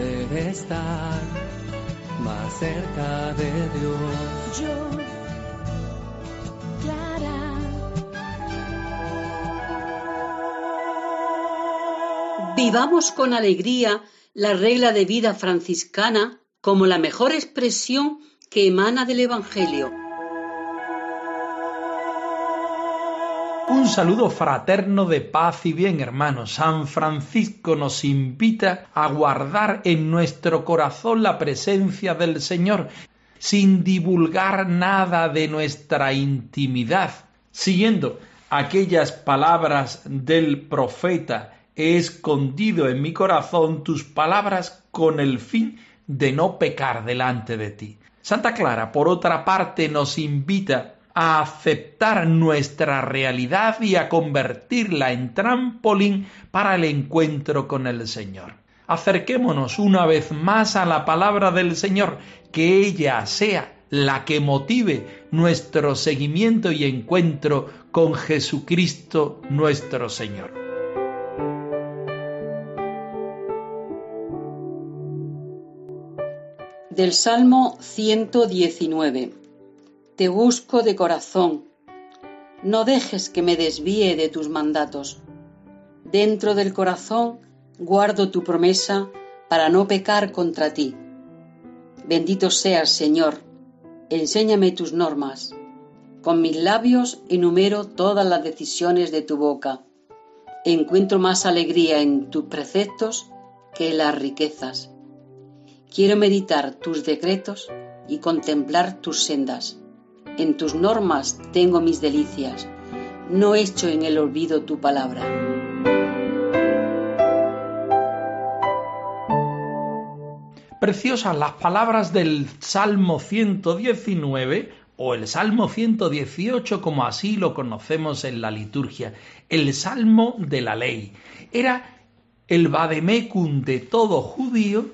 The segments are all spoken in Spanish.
poder estar más cerca de Dios. Yo, Clara. Vivamos con alegría la regla de vida franciscana como la mejor expresión que emana del Evangelio. Un saludo fraterno de paz y bien, hermanos. San Francisco nos invita a guardar en nuestro corazón la presencia del Señor, sin divulgar nada de nuestra intimidad, siguiendo aquellas palabras del profeta, he escondido en mi corazón tus palabras con el fin de no pecar delante de ti. Santa Clara, por otra parte, nos invita a aceptar nuestra realidad y a convertirla en trampolín para el encuentro con el Señor. Acerquémonos una vez más a la palabra del Señor, que ella sea la que motive nuestro seguimiento y encuentro con Jesucristo nuestro Señor. Del Salmo 119. Te busco de corazón. No dejes que me desvíe de tus mandatos. Dentro del corazón guardo tu promesa para no pecar contra ti. Bendito seas, Señor. Enséñame tus normas. Con mis labios enumero todas las decisiones de tu boca. Encuentro más alegría en tus preceptos que en las riquezas. Quiero meditar tus decretos y contemplar tus sendas. En tus normas tengo mis delicias. No echo en el olvido tu palabra. Preciosas las palabras del Salmo 119 o el Salmo 118 como así lo conocemos en la liturgia, el Salmo de la ley. Era el vademecum de todo judío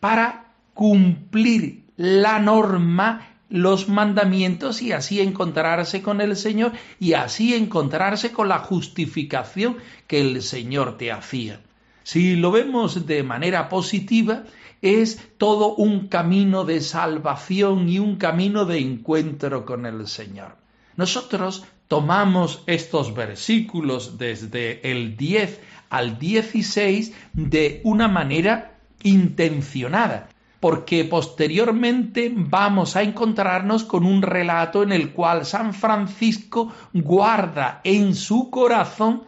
para cumplir la norma, los mandamientos y así encontrarse con el Señor y así encontrarse con la justificación que el Señor te hacía. Si lo vemos de manera positiva, es todo un camino de salvación y un camino de encuentro con el Señor. Nosotros tomamos estos versículos desde el 10 al 16 de una manera intencionada, porque posteriormente vamos a encontrarnos con un relato en el cual San Francisco guarda en su corazón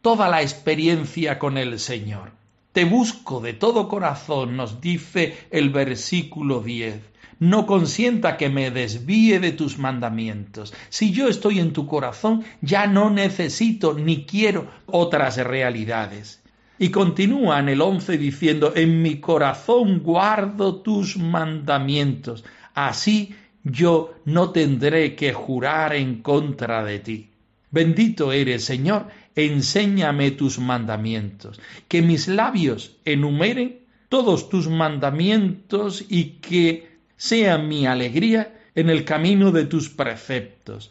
toda la experiencia con el Señor. Te busco de todo corazón, nos dice el versículo 10. No consienta que me desvíe de tus mandamientos. Si yo estoy en tu corazón, ya no necesito ni quiero otras realidades. Y continúa en el once diciendo, en mi corazón guardo tus mandamientos, así yo no tendré que jurar en contra de ti. Bendito eres, Señor, enséñame tus mandamientos, que mis labios enumeren todos tus mandamientos y que sea mi alegría en el camino de tus preceptos.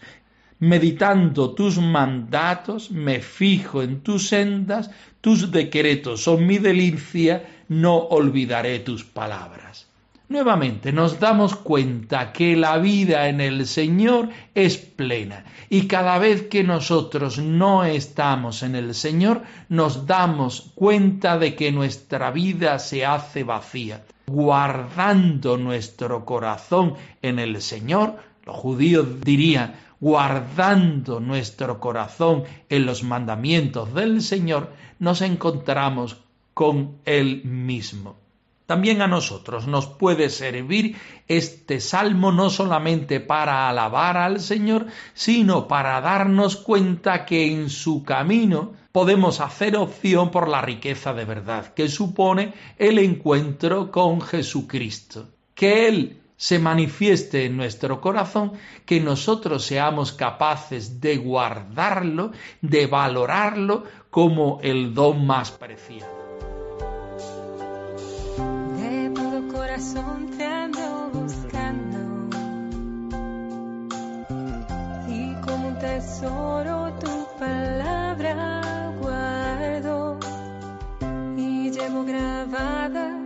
Meditando tus mandatos, me fijo en tus sendas, tus decretos son mi delicia, no olvidaré tus palabras. Nuevamente nos damos cuenta que la vida en el Señor es plena y cada vez que nosotros no estamos en el Señor nos damos cuenta de que nuestra vida se hace vacía. Guardando nuestro corazón en el Señor, los judíos dirían, guardando nuestro corazón en los mandamientos del Señor, nos encontramos con Él mismo. También a nosotros nos puede servir este salmo no solamente para alabar al Señor, sino para darnos cuenta que en su camino podemos hacer opción por la riqueza de verdad que supone el encuentro con Jesucristo. Que Él se manifieste en nuestro corazón, que nosotros seamos capaces de guardarlo, de valorarlo como el don más preciado. te ando buscando y como un tesoro tu palabra guardo y llevo grabada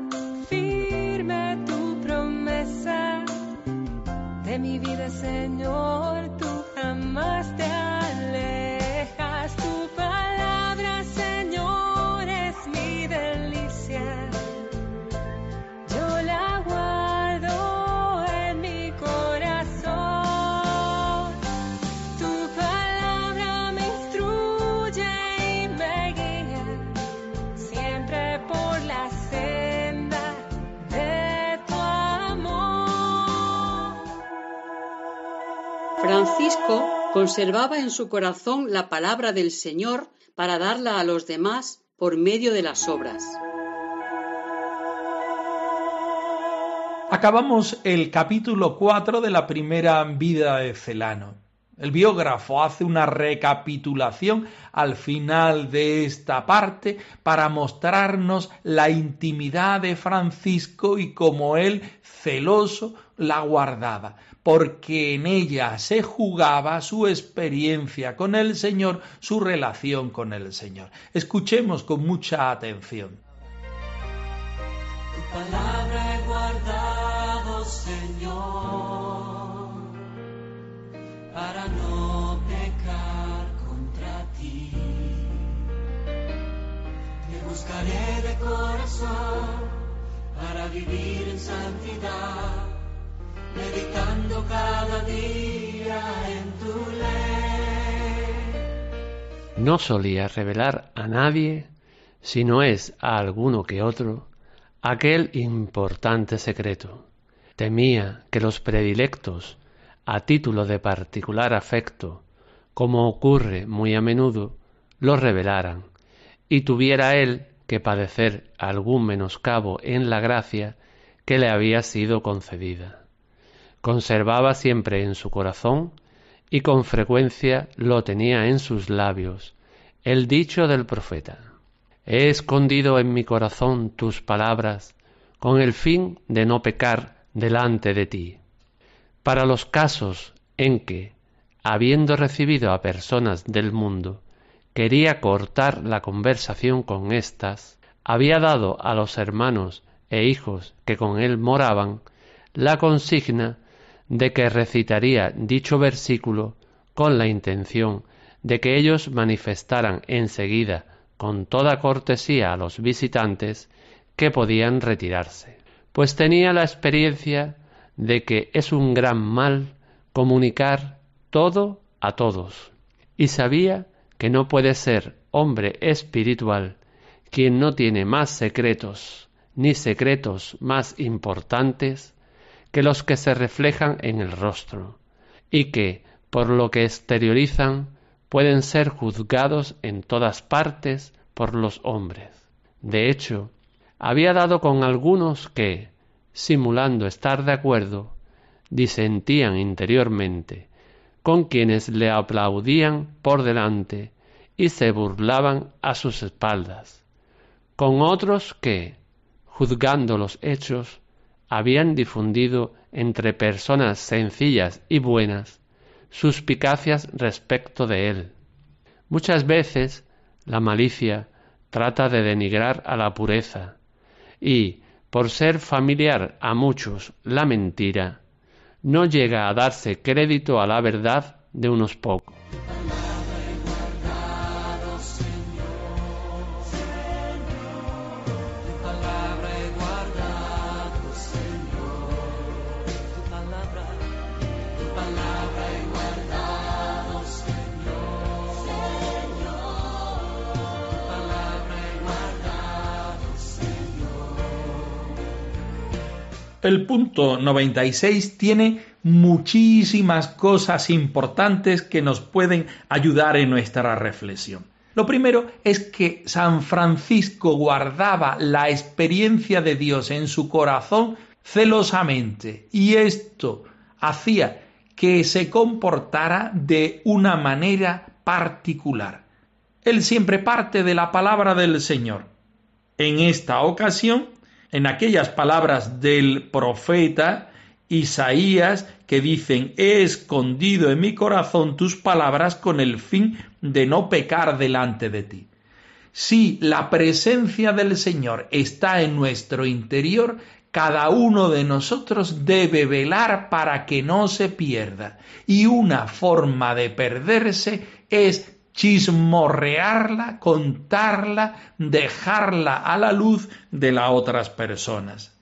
mi vida Señor tú jamás te Francisco conservaba en su corazón la palabra del Señor para darla a los demás por medio de las obras. Acabamos el capítulo 4 de la primera vida de Celano. El biógrafo hace una recapitulación al final de esta parte para mostrarnos la intimidad de Francisco y cómo él celoso la guardaba porque en ella se jugaba su experiencia con el Señor, su relación con el Señor. Escuchemos con mucha atención. Tu palabra he guardado, Señor, para no pecar contra ti. Te buscaré de corazón para vivir en santidad No solía revelar a nadie, si no es a alguno que otro, aquel importante secreto. Temía que los predilectos, a título de particular afecto, como ocurre muy a menudo, lo revelaran, y tuviera él que padecer algún menoscabo en la gracia que le había sido concedida conservaba siempre en su corazón y con frecuencia lo tenía en sus labios el dicho del profeta. He escondido en mi corazón tus palabras con el fin de no pecar delante de ti. Para los casos en que, habiendo recibido a personas del mundo, quería cortar la conversación con éstas, había dado a los hermanos e hijos que con él moraban la consigna de que recitaría dicho versículo con la intención de que ellos manifestaran enseguida con toda cortesía a los visitantes que podían retirarse, pues tenía la experiencia de que es un gran mal comunicar todo a todos, y sabía que no puede ser hombre espiritual quien no tiene más secretos ni secretos más importantes que los que se reflejan en el rostro, y que, por lo que exteriorizan, pueden ser juzgados en todas partes por los hombres. De hecho, había dado con algunos que, simulando estar de acuerdo, disentían interiormente, con quienes le aplaudían por delante y se burlaban a sus espaldas, con otros que, juzgando los hechos, habían difundido entre personas sencillas y buenas suspicacias respecto de él. Muchas veces la malicia trata de denigrar a la pureza y, por ser familiar a muchos la mentira, no llega a darse crédito a la verdad de unos pocos. El punto 96 tiene muchísimas cosas importantes que nos pueden ayudar en nuestra reflexión. Lo primero es que San Francisco guardaba la experiencia de Dios en su corazón celosamente y esto hacía que se comportara de una manera particular. Él siempre parte de la palabra del Señor. En esta ocasión, en aquellas palabras del profeta Isaías que dicen, he escondido en mi corazón tus palabras con el fin de no pecar delante de ti. Si la presencia del Señor está en nuestro interior, cada uno de nosotros debe velar para que no se pierda. Y una forma de perderse es chismorrearla, contarla, dejarla a la luz de las otras personas.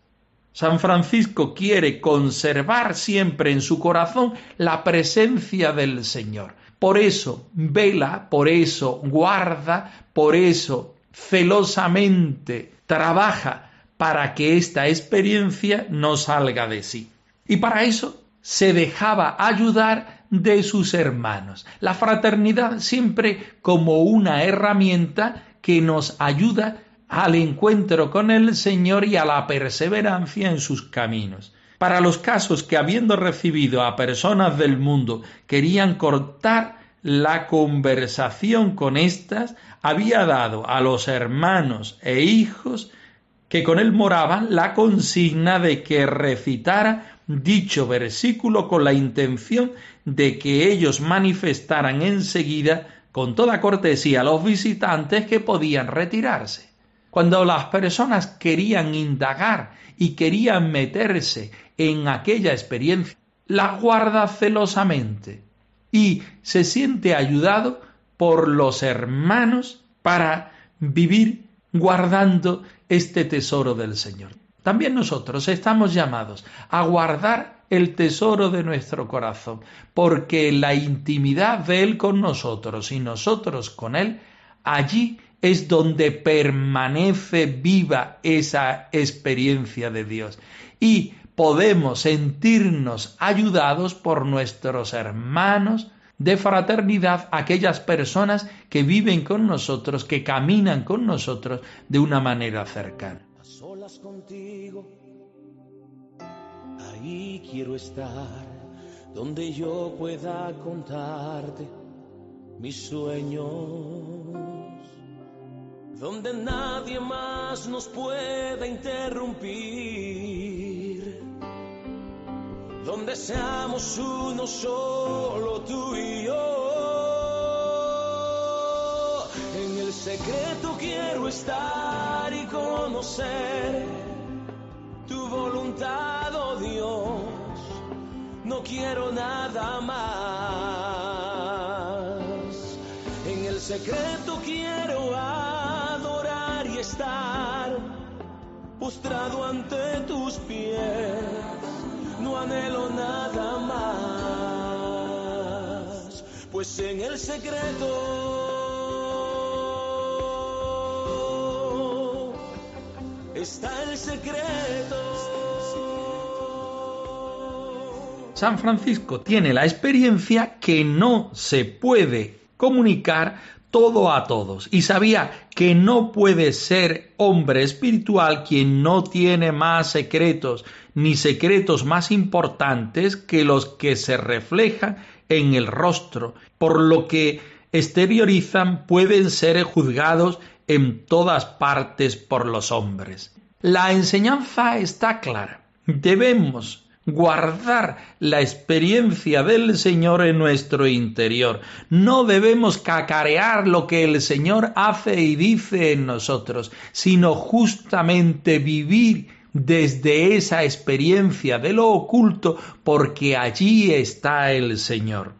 San Francisco quiere conservar siempre en su corazón la presencia del Señor. Por eso vela, por eso guarda, por eso celosamente trabaja para que esta experiencia no salga de sí. Y para eso se dejaba ayudar de sus hermanos. La fraternidad siempre como una herramienta que nos ayuda al encuentro con el Señor y a la perseverancia en sus caminos. Para los casos que habiendo recibido a personas del mundo querían cortar la conversación con éstas, había dado a los hermanos e hijos que con él moraban la consigna de que recitara dicho versículo con la intención de que ellos manifestaran enseguida con toda cortesía a los visitantes que podían retirarse. Cuando las personas querían indagar y querían meterse en aquella experiencia, la guarda celosamente y se siente ayudado por los hermanos para vivir guardando este tesoro del Señor. También nosotros estamos llamados a guardar el tesoro de nuestro corazón, porque la intimidad de Él con nosotros y nosotros con Él, allí es donde permanece viva esa experiencia de Dios. Y podemos sentirnos ayudados por nuestros hermanos de fraternidad, aquellas personas que viven con nosotros, que caminan con nosotros de una manera cercana. A solas contigo, quiero estar, donde yo pueda contarte mis sueños donde nadie más nos pueda interrumpir, donde seamos uno solo tú y yo. En el secreto quiero estar y conocer tu voluntad, quiero nada más. En el secreto quiero estar postrado ante tus pies, no anhelo nada más, pues en el secreto está el secreto. San Francisco tiene la experiencia que no se puede comunicar todo a todos y sabía que no puede ser hombre espiritual quien no tiene más secretos ni secretos más importantes que los que se reflejan en el rostro, por lo que exteriorizan pueden ser juzgados en todas partes por los hombres. La enseñanza está clara. Debemos guardar la experiencia del Señor en nuestro interior. No debemos cacarear lo que el Señor hace y dice en nosotros, sino justamente vivir desde esa experiencia de lo oculto, porque allí está el Señor.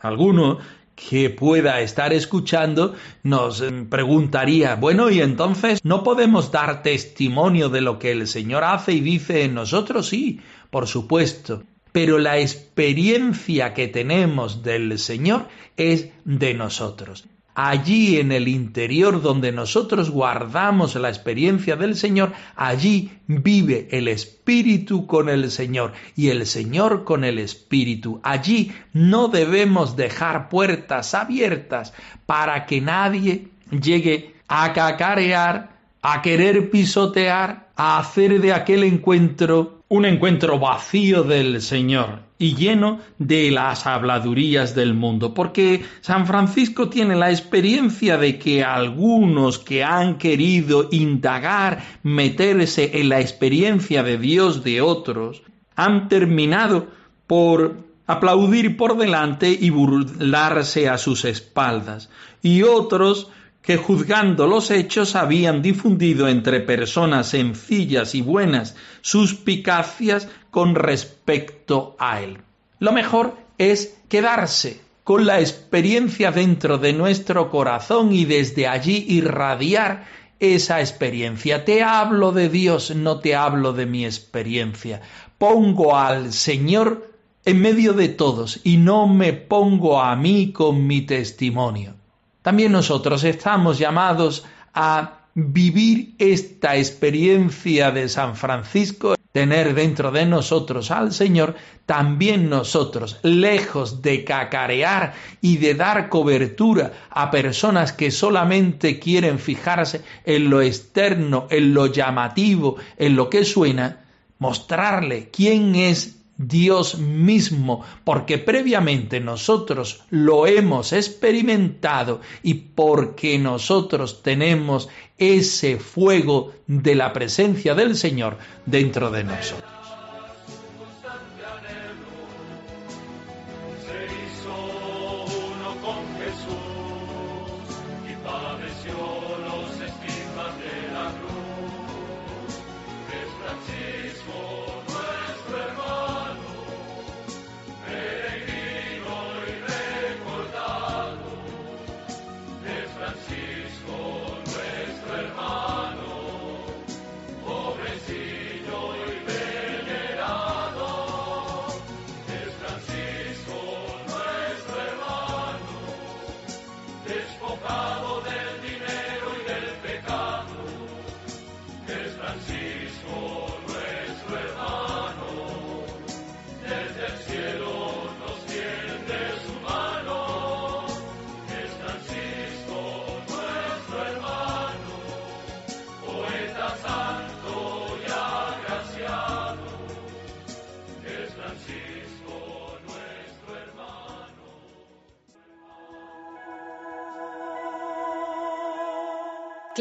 Alguno que pueda estar escuchando nos preguntaría, bueno, y entonces no podemos dar testimonio de lo que el Señor hace y dice en nosotros, sí, por supuesto, pero la experiencia que tenemos del Señor es de nosotros. Allí en el interior donde nosotros guardamos la experiencia del Señor, allí vive el Espíritu con el Señor y el Señor con el Espíritu. Allí no debemos dejar puertas abiertas para que nadie llegue a cacarear, a querer pisotear, a hacer de aquel encuentro un encuentro vacío del Señor y lleno de las habladurías del mundo, porque San Francisco tiene la experiencia de que algunos que han querido indagar, meterse en la experiencia de Dios de otros, han terminado por aplaudir por delante y burlarse a sus espaldas, y otros que juzgando los hechos habían difundido entre personas sencillas y buenas suspicacias con respecto a él. Lo mejor es quedarse con la experiencia dentro de nuestro corazón y desde allí irradiar esa experiencia. Te hablo de Dios, no te hablo de mi experiencia. Pongo al Señor en medio de todos y no me pongo a mí con mi testimonio. También nosotros estamos llamados a vivir esta experiencia de San Francisco, tener dentro de nosotros al Señor, también nosotros, lejos de cacarear y de dar cobertura a personas que solamente quieren fijarse en lo externo, en lo llamativo, en lo que suena, mostrarle quién es Dios mismo, porque previamente nosotros lo hemos experimentado y porque nosotros tenemos ese fuego de la presencia del Señor dentro de nosotros.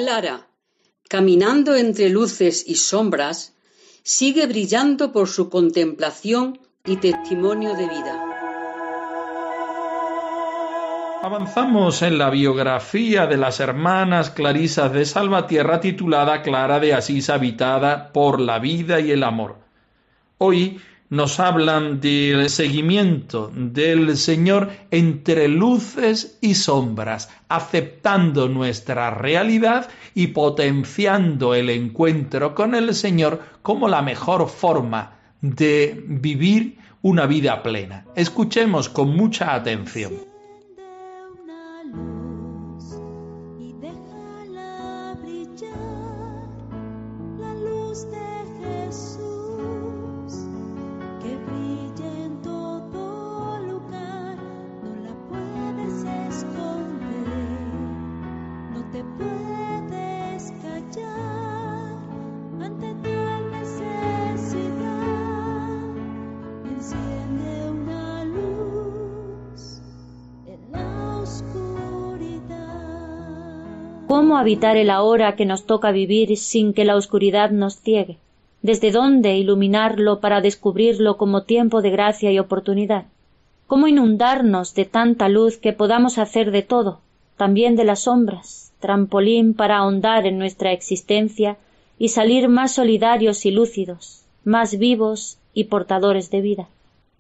Clara, caminando entre luces y sombras, sigue brillando por su contemplación y testimonio de vida. Avanzamos en la biografía de las hermanas Clarisas de Salvatierra titulada Clara de Asís habitada por la vida y el amor. Hoy nos hablan del seguimiento del Señor entre luces y sombras, aceptando nuestra realidad y potenciando el encuentro con el Señor como la mejor forma de vivir una vida plena. Escuchemos con mucha atención. ¿Cómo habitar el ahora que nos toca vivir sin que la oscuridad nos ciegue? ¿Desde dónde iluminarlo para descubrirlo como tiempo de gracia y oportunidad? ¿Cómo inundarnos de tanta luz que podamos hacer de todo, también de las sombras, trampolín para ahondar en nuestra existencia y salir más solidarios y lúcidos, más vivos y portadores de vida?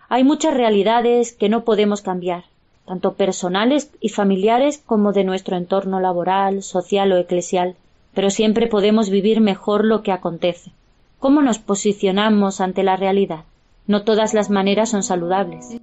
Hay muchas realidades que no podemos cambiar, tanto personales y familiares como de nuestro entorno laboral, social o eclesial, pero siempre podemos vivir mejor lo que acontece. ¿Cómo nos posicionamos ante la realidad? No todas las maneras son saludables.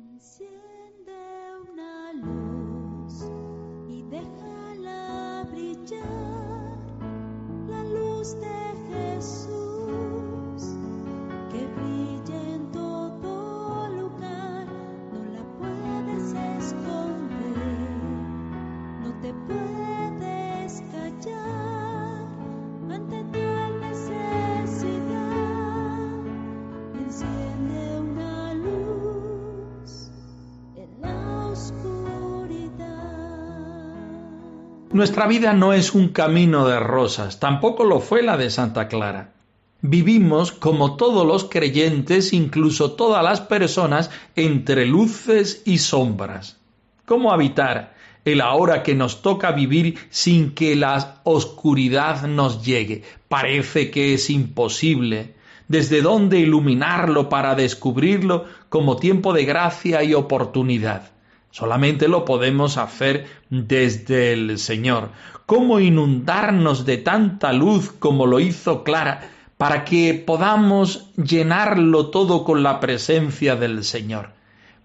Nuestra vida no es un camino de rosas, tampoco lo fue la de Santa Clara. Vivimos, como todos los creyentes, incluso todas las personas, entre luces y sombras. ¿Cómo habitar el ahora que nos toca vivir sin que la oscuridad nos llegue? Parece que es imposible. ¿Desde dónde iluminarlo para descubrirlo como tiempo de gracia y oportunidad? Solamente lo podemos hacer desde el Señor. ¿Cómo inundarnos de tanta luz como lo hizo Clara para que podamos llenarlo todo con la presencia del Señor?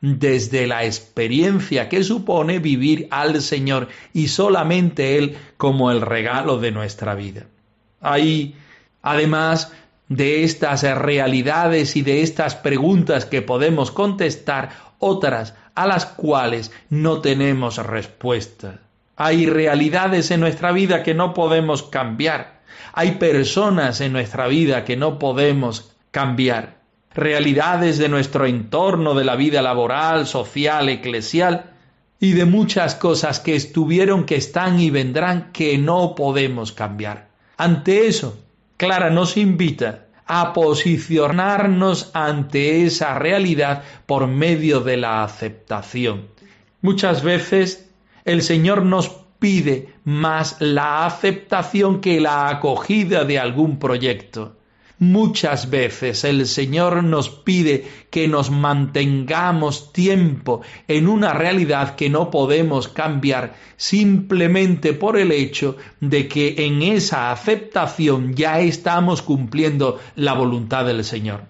Desde la experiencia que supone vivir al Señor y solamente Él como el regalo de nuestra vida. Ahí, además de estas realidades y de estas preguntas que podemos contestar, otras a las cuales no tenemos respuesta. Hay realidades en nuestra vida que no podemos cambiar. Hay personas en nuestra vida que no podemos cambiar. Realidades de nuestro entorno, de la vida laboral, social, eclesial y de muchas cosas que estuvieron, que están y vendrán que no podemos cambiar. Ante eso, Clara nos invita a posicionarnos ante esa realidad por medio de la aceptación. Muchas veces el Señor nos pide más la aceptación que la acogida de algún proyecto. Muchas veces el Señor nos pide que nos mantengamos tiempo en una realidad que no podemos cambiar simplemente por el hecho de que en esa aceptación ya estamos cumpliendo la voluntad del Señor.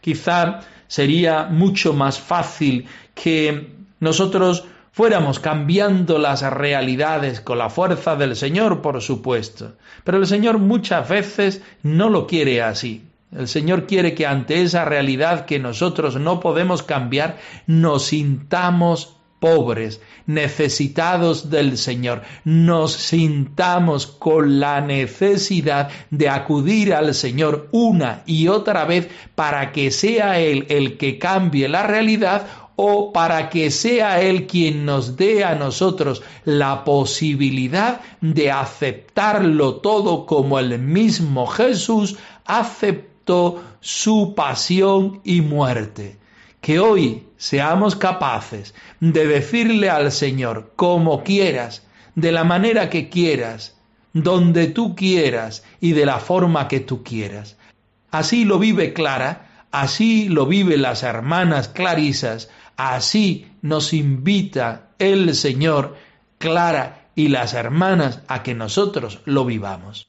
Quizá sería mucho más fácil que nosotros fuéramos cambiando las realidades con la fuerza del Señor, por supuesto. Pero el Señor muchas veces no lo quiere así. El Señor quiere que ante esa realidad que nosotros no podemos cambiar, nos sintamos pobres, necesitados del Señor, nos sintamos con la necesidad de acudir al Señor una y otra vez para que sea Él el que cambie la realidad o para que sea Él quien nos dé a nosotros la posibilidad de aceptarlo todo como el mismo Jesús aceptó su pasión y muerte. Que hoy seamos capaces de decirle al Señor como quieras, de la manera que quieras, donde tú quieras y de la forma que tú quieras. Así lo vive Clara, así lo viven las hermanas clarisas, Así nos invita el Señor, Clara y las hermanas a que nosotros lo vivamos.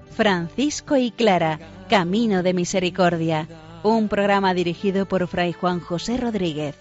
Francisco y Clara, Camino de Misericordia, un programa dirigido por Fray Juan José Rodríguez.